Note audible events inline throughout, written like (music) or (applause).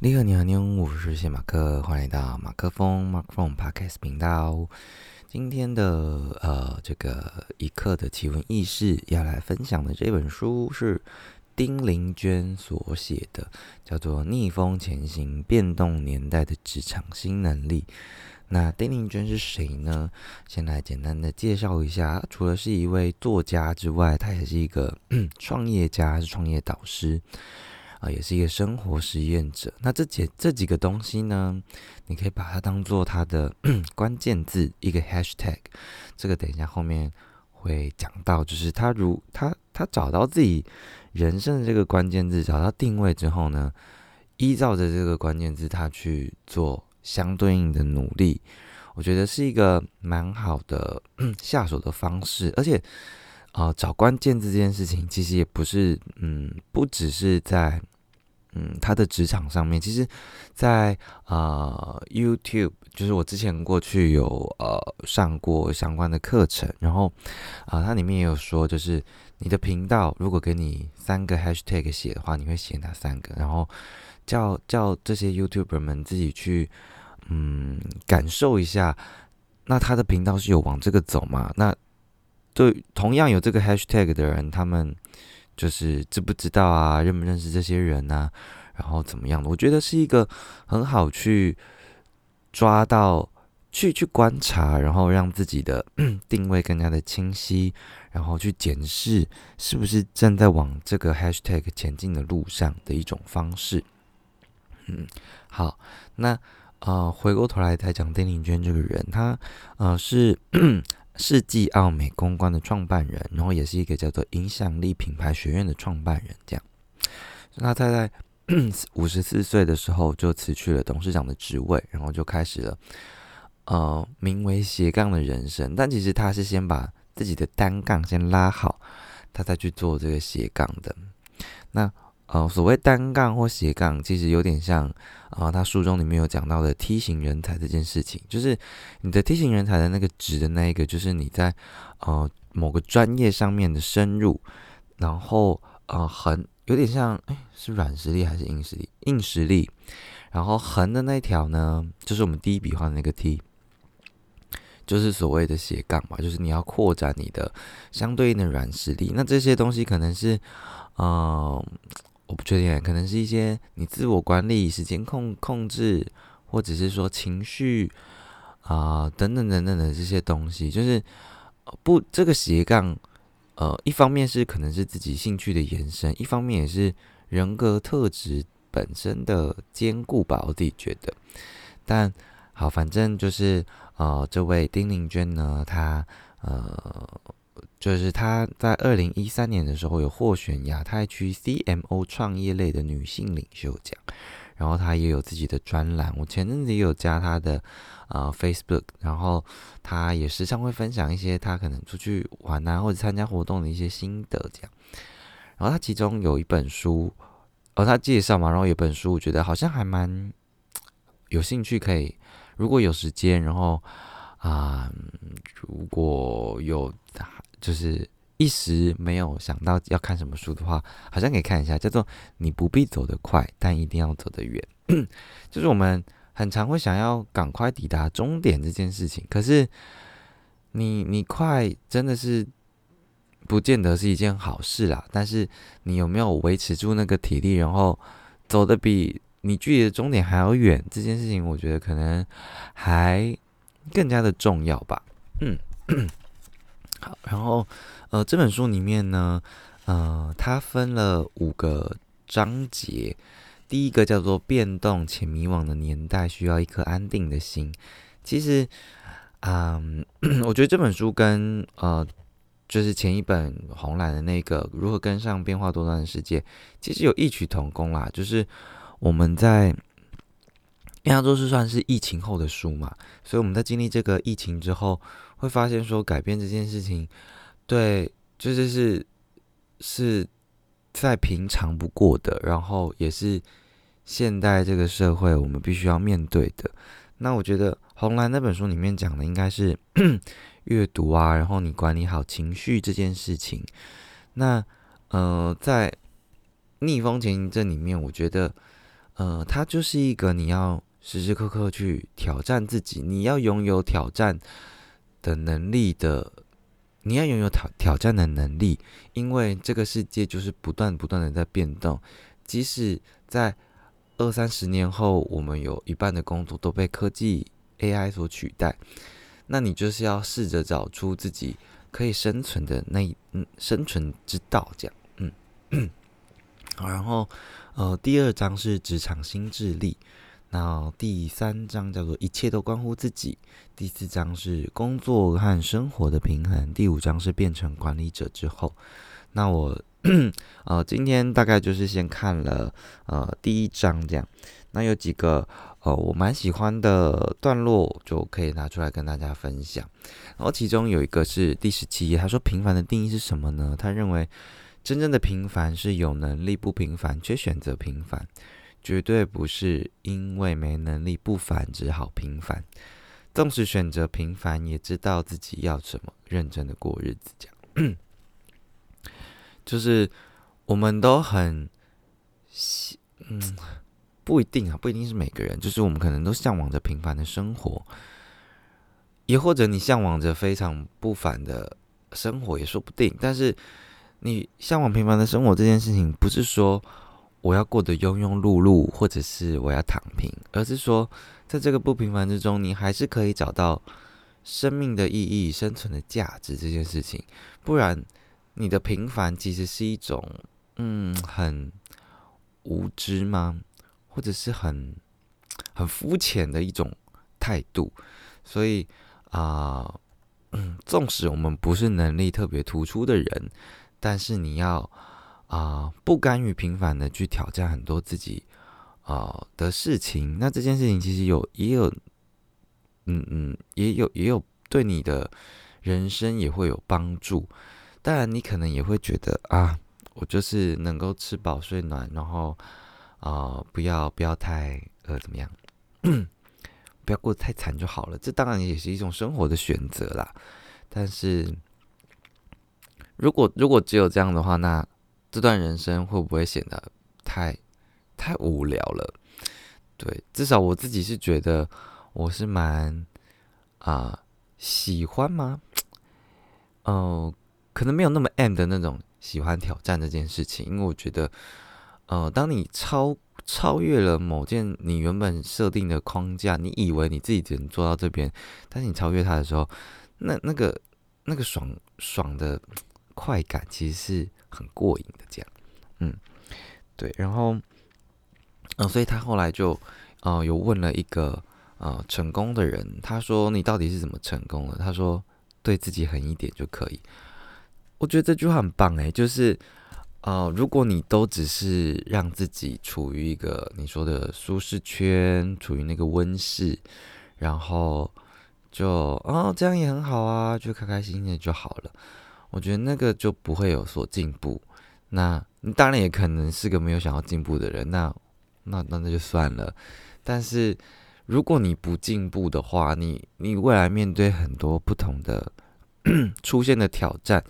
你好，你好，你好，我是谢马克，欢迎来到马克风 Mark Phone Podcast 频道。今天的呃，这个一刻的奇闻异事要来分享的这本书是丁玲娟所写的，叫做《逆风前行：变动年代的职场新能力》。那丁玲娟是谁呢？先来简单的介绍一下，除了是一位作家之外，她也是一个 (clears throat) 创业家，是创业导师。啊，也是一个生活实验者。那这几这几个东西呢，你可以把它当做它的 (clears throat) 关键字，一个 hashtag。这个等一下后面会讲到，就是他如他他找到自己人生的这个关键字，找到定位之后呢，依照着这个关键字，他去做相对应的努力。我觉得是一个蛮好的 (clears throat) 下手的方式，而且。啊，找关键字这件事情，其实也不是，嗯，不只是在，嗯，他的职场上面，其实，在啊，YouTube，就是我之前过去有呃上过相关的课程，然后啊，它里面也有说，就是你的频道如果给你三个 Hashtag 写的话，你会写哪三个？然后叫叫这些 YouTuber 们自己去，嗯，感受一下，那他的频道是有往这个走吗？那对，同样有这个 hashtag 的人，他们就是知不知道啊，认不认识这些人呢？然后怎么样的？我觉得是一个很好去抓到、去去观察，然后让自己的 (clears throat) 定位更加的清晰，然后去检视是不是正在往这个 hashtag 前进的路上的一种方式。嗯，好，那呃，回过头来再讲丁玲娟这个人，他呃是。(clears throat) 世纪奥美公关的创办人，然后也是一个叫做影响力品牌学院的创办人。这样，那他在 (clears throat) 五十四岁的时候就辞去了董事长的职位，然后就开始了呃名为斜杠的人生。但其实他是先把自己的单杠先拉好，他再去做这个斜杠的。那呃，所谓单杠或斜杠，其实有点像啊，他书中里面有讲到的梯形人才这件事情，就是你的梯形人才的那个值的那一个，就是你在呃某个专业上面的深入，然后呃横有点像，哎，是软实力还是硬实力？硬实力，然后横的那条呢，就是我们第一笔画的那个梯，就是所谓的斜杠嘛，就是你要扩展你的相对应的软实力，那这些东西可能是，嗯。我不确定，可能是一些你自我管理、时间控控制，或者是说情绪啊等等等等的这些东西，就是不这个斜杠，呃，一方面是可能是自己兴趣的延伸，一方面也是人格特质本身的兼顾吧，我自己觉得。但好，反正就是呃，这位丁玲娟呢，她呃。就是她在二零一三年的时候有获选亚太区 CMO 创业类的女性领袖奖，然后她也有自己的专栏。我前阵子也有加她的呃 Facebook，然后她也时常会分享一些她可能出去玩啊或者参加活动的一些心得这样。然后她其中有一本书，哦，她介绍嘛，然后有本书我觉得好像还蛮有兴趣，可以如果有时间，然后啊如果有。就是一时没有想到要看什么书的话，好像可以看一下，叫做《你不必走得快，但一定要走得远》。(clears throat) 就是我们很常会想要赶快抵达终点这件事情，可是你你快真的是不见得是一件好事啦。但是你有没有维持住那个体力，然后走的比你距离的终点还要远，这件事情我觉得可能还更加的重要吧。嗯。好，然后，呃，这本书里面呢，呃，它分了五个章节。第一个叫做“变动且迷惘的年代需要一颗安定的心”。其实，嗯，(coughs) 我觉得这本书跟呃，就是前一本红蓝的那个《如何跟上变化多端的世界》，其实有异曲同工啦。就是我们在，亚洲是算是疫情后的书嘛，所以我们在经历这个疫情之后。会发现说改变这件事情，对，就是是是再平常不过的，然后也是现代这个社会我们必须要面对的。那我觉得红蓝那本书里面讲的应该是 (coughs) 阅读啊，然后你管理好情绪这件事情。那呃，在逆风前行这里面，我觉得呃，它就是一个你要时时刻刻去挑战自己，你要拥有挑战的能力的，你要拥有挑挑战的能力，因为这个世界就是不断不断的在变动，即使在二三十年后，我们有一半的工作都被科技 AI 所取代，那你就是要试着找出自己可以生存的那嗯生存之道，这样。嗯，(coughs) 好，然后呃第二章是职场心智力，那第三章叫做一切都关乎自己，第四章是工作和生活的平衡，第五章是变成管理者之后，那我。(coughs) 呃，今天大概就是先看了呃第一章这样，那有几个呃我蛮喜欢的段落，就可以拿出来跟大家分享。然后其中有一个是第十七页，他说平凡的定义是什么呢？他认为真正的平凡是有能力不平凡却选择平凡，绝对不是因为没能力不凡只好平凡，纵使选择平凡，也知道自己要什么，认真的过日子这样。(clears throat) 就是我们都很，嗯，不一定啊，不一定是每个人。就是我们可能都向往着平凡的生活，也或者你向往着非常不凡的生活，也说不定。但是你向往平凡的生活这件事情，不是说我要过得庸庸碌碌，或者是我要躺平，而是说在这个不平凡之中，你还是可以找到生命的意义、生存的价值这件事情，不然。你的平凡其实是一种，嗯，很无知吗？或者是很很肤浅的一种态度。所以啊，纵使我们不是能力特别突出的人，但是你要啊，不甘于平凡的去挑战很多自己啊的事情。那这件事情其实有也有，嗯嗯，也有也有对你的人生也会有帮助。当然，你可能也会觉得啊，我就是能够吃饱睡暖，然后啊，不要不要太呃怎么样，(clears throat) 不要过得太惨就好了。这当然也是一种生活的选择啦。但是，如果如果只有这样的话，那这段人生会不会显得太太无聊了？对，至少我自己是觉得我是蛮啊喜欢吗？哦。可能没有那么 M 的那种喜欢挑战这件事情，因为我觉得，呃，当你超超越了某件你原本设定的框架，你以为你自己只能做到这边，但是你超越它的时候，那那个那个爽爽的快感其实是很过瘾的，这样，嗯，对，然后，嗯，所以他后来就，呃，有问了一个呃成功的人，他说你到底是怎么成功的？他说对自己狠一点就可以。我觉得这句话很棒诶，就是，呃，如果你都只是让自己处于一个你说的舒适圈，处于那个温室，然后就哦这样也很好啊，就开开心心的就好了。我觉得那个就不会有所进步。那你当然也可能是个没有想要进步的人，那那那那就算了。但是如果你不进步的话，你你未来面对很多不同的 (clears throat) 出现的挑战。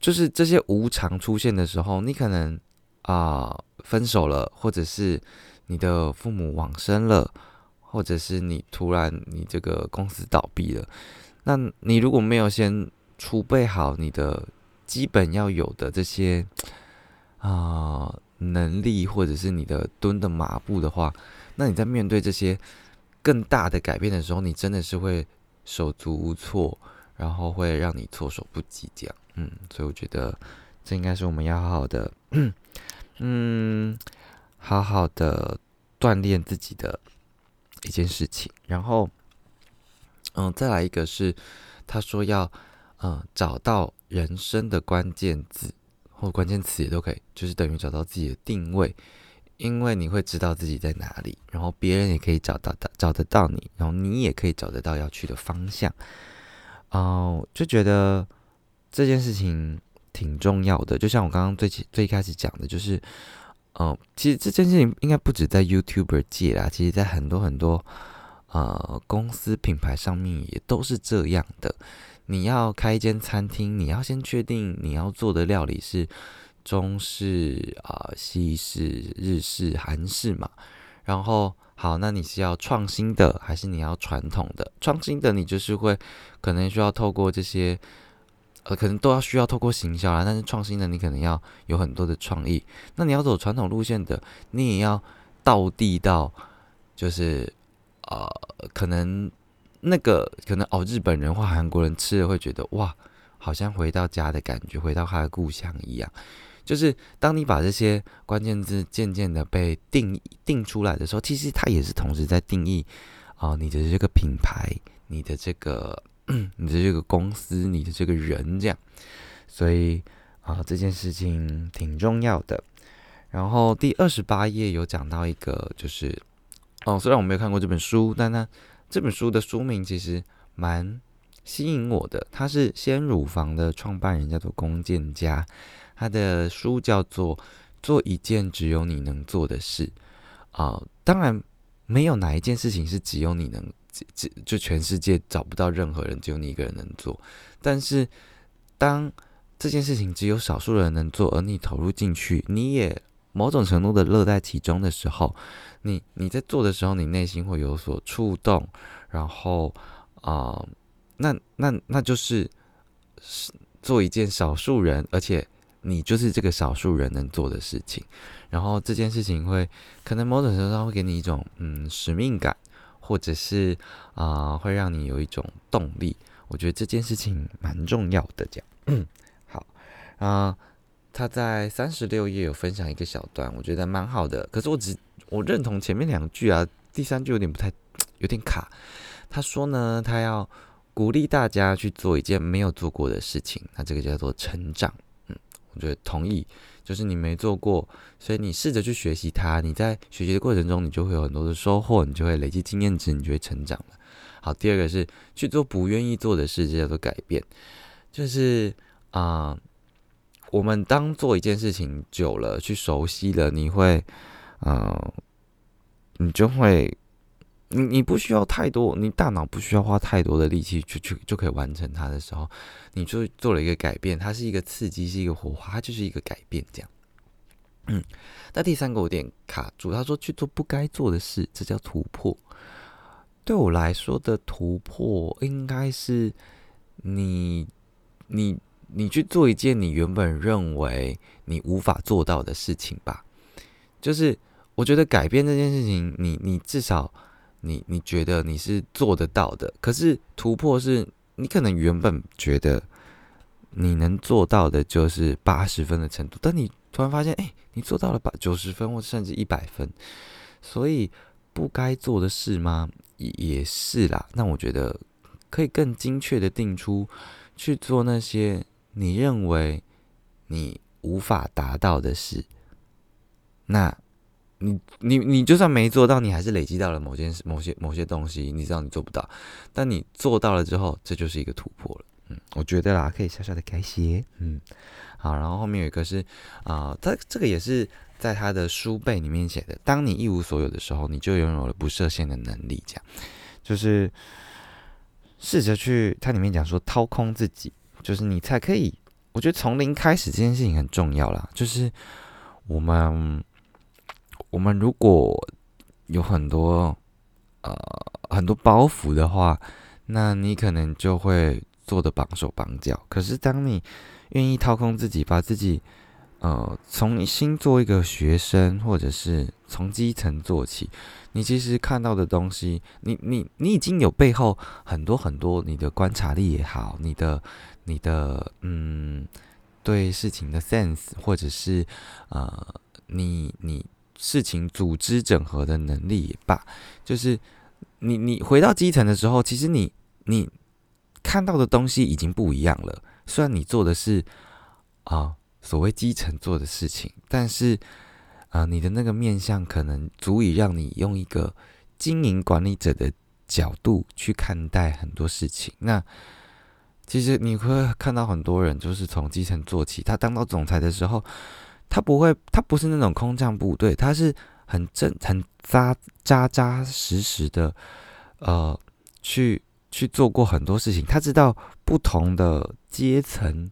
就是这些无常出现的时候，你可能啊分手了，或者是你的父母往生了，或者是你突然你这个公司倒闭了，那你如果没有先储备好你的基本要有的这些啊能力，或者是你的蹲的马步的话，那你在面对这些更大的改变的时候，你真的是会手足无措，然后会让你措手不及这样。嗯，所以我觉得这应该是我们要好好的，(coughs) 嗯，好好的锻炼自己的一件事情。然后，嗯，再来一个是他说要，嗯，找到人生的关键字或关键词也都可以，就是等于找到自己的定位，因为你会知道自己在哪里，然后别人也可以找到的找得到你，然后你也可以找得到要去的方向。哦，就觉得。这件事情挺重要的，就像我刚刚最起最开始讲的，就是，嗯，其实这件事情应该不止在 YouTuber 界啦，其实在很多很多呃公司品牌上面也都是这样的。你要开一间餐厅，你要先确定你要做的料理是中式啊、西式、日式、韩式嘛。然后好，那你是要创新的，还是你要传统的？创新的你就是会可能需要透过这些，呃，可能都要需要透过行销啦。但是创新的你可能要有很多的创意。那你要走传统路线的，你也要到地到，就是呃，可能那个可能哦，日本人或韩国人吃了会觉得哇，好像回到家的感觉，回到他的故乡一样。就是当你把这些关键字渐渐的被定定出来的时候，其实它也是同时在定义啊你的这个品牌、你的这个、(clears throat) 你的这个公司、你的这个人这样。所以啊这件事情挺重要的。然后第二十八页有讲到一个，就是哦，虽然我没有看过这本书，但呢这本书的书名其实蛮吸引我的。他是鲜乳房的创办人，叫做龚建家。他的书叫做《做一件只有你能做的事》啊，当然没有哪一件事情是只有你能，只就全世界找不到任何人，只有你一个人能做。但是当这件事情只有少数人能做，而你投入进去，你也某种程度的乐在其中的时候，你你在做的时候，你内心会有所触动，然后啊，那那那就是是做一件少数人，而且。你就是这个少数人能做的事情，然后这件事情会可能某种程度上会给你一种嗯使命感，或者是啊会让你有一种动力。我觉得这件事情蛮重要的。这样，好啊，他在三十六页有分享一个小段，我觉得蛮好的。可是我只我认同前面两句啊，第三句有点不太有点卡。他说呢，他要鼓励大家去做一件没有做过的事情，那这个叫做成长。嗯我觉得同意，就是你没做过，所以你试着去学习它。你在学习的过程中，你就会有很多的收获，你就会累积经验值，你就会成长了。好，第二个是去做不愿意做的事，这叫做改变。就是啊，我们当做一件事情久了，去熟悉了，你会，嗯，你就会。你你不需要太多，你大脑不需要花太多的力气去去就可以完成它的时候，你就做了一个改变，它是一个刺激，是一个火花，它就是一个改变，这样。嗯，那第三个有点卡住，他说去做不该做的事，这叫突破。对我来说的突破，应该是你你你去做一件你原本认为你无法做到的事情吧。就是我觉得改变这件事情，你你至少。你你觉得你是做得到的，可是突破是你可能原本觉得你能做到的就是八十分的程度，但你突然发现，哎，你做到了八九十分或甚至一百分，所以不该做的事吗？也也是啦。那我觉得可以更精确的定出去做那些你认为你无法达到的事，那。你你你就算没做到，你还是累积到了某件事、某些某些东西。你知道你做不到，但你做到了之后，这就是一个突破了。嗯，我觉得啦，可以小小的改写。嗯，好，然后后面有一个是啊，他这个也是在他的书背里面写的。当你一无所有的时候，你就拥有了不设限的能力。这样，就是试着去，它里面讲说掏空自己，就是你才可以。我觉得从零开始这件事情很重要啦，就是我们。我们如果有很多呃很多包袱的话，那你可能就会做的绑手绑脚。可是当你愿意掏空自己，把自己呃从新做一个学生，或者是从基层做起，你其实看到的东西，你你你已经有背后很多很多你的观察力也好，你的你的嗯对事情的 sense，或者是呃你你。事情组织整合的能力也罢，就是你你回到基层的时候，其实你你看到的东西已经不一样了。虽然你做的是啊所谓基层做的事情，但是啊你的那个面相可能足以让你用一个经营管理者的角度去看待很多事情。那其实你会看到很多人就是从基层做起，他当到总裁的时候。他不会，他不是那种空降部队，他是很正、很扎扎扎实实的，呃，去去做过很多事情。他知道不同的阶层、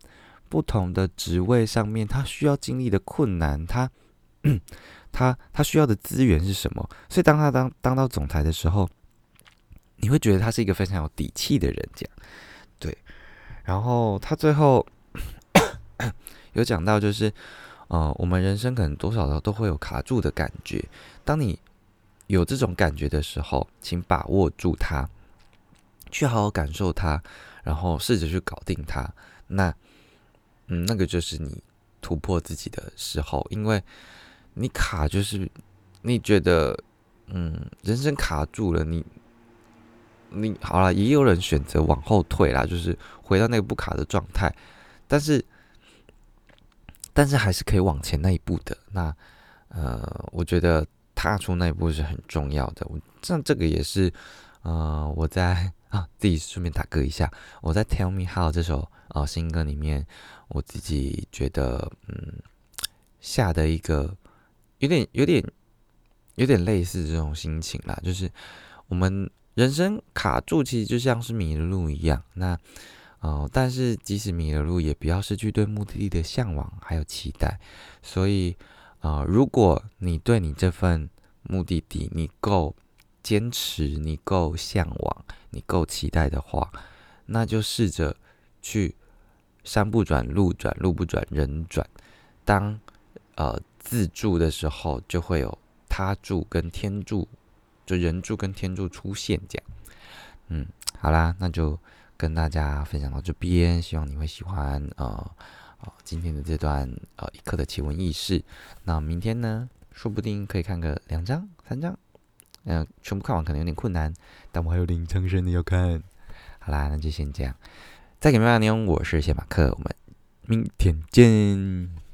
不同的职位上面，他需要经历的困难，他 (clears throat) 他他需要的资源是什么？所以当他当当到总裁的时候，你会觉得他是一个非常有底气的人，这样对。然后他最后 (coughs) 有讲到，就是呃，我们人生可能多少的都会有卡住的感觉。当你有这种感觉的时候，请把握住它，去好好感受它，然后试着去搞定它。那嗯，那个就是你突破自己的时候，因为你卡就是你觉得嗯，人生卡住了，你你好了，也有人选择往后退啦，就是回到那个不卡的状态，但是但是还是可以往前那一步的。那呃，我觉得踏出那一步是很重要的。我像这个也是呃，我在啊自己顺便打歌一下，我在《Tell Me How》这首。啊，新歌里面，我自己觉得，嗯，下的一个有点、有点、有点类似这种心情啦，就是我们人生卡住，其实就像是迷了路一样。那，哦，但是即使迷了路，也不要失去对目的地的向往还有期待。所以，啊，如果你对你这份目的地你够坚持，你够向往，你够期待的话，那就试着去。山不转路转，路不转人转。当呃自助的时候，就会有他助跟天助，就人住跟天住出现。这样，嗯，好啦，那就跟大家分享到这边，希望你会喜欢呃呃今天的这段呃一刻的奇闻异事。那明天呢，说不定可以看个两张、三张，嗯，全部看完可能有点困难，但我还有林长生的要看。好啦，那就先这样。再给大家内容，我是谢马克，我们明天见。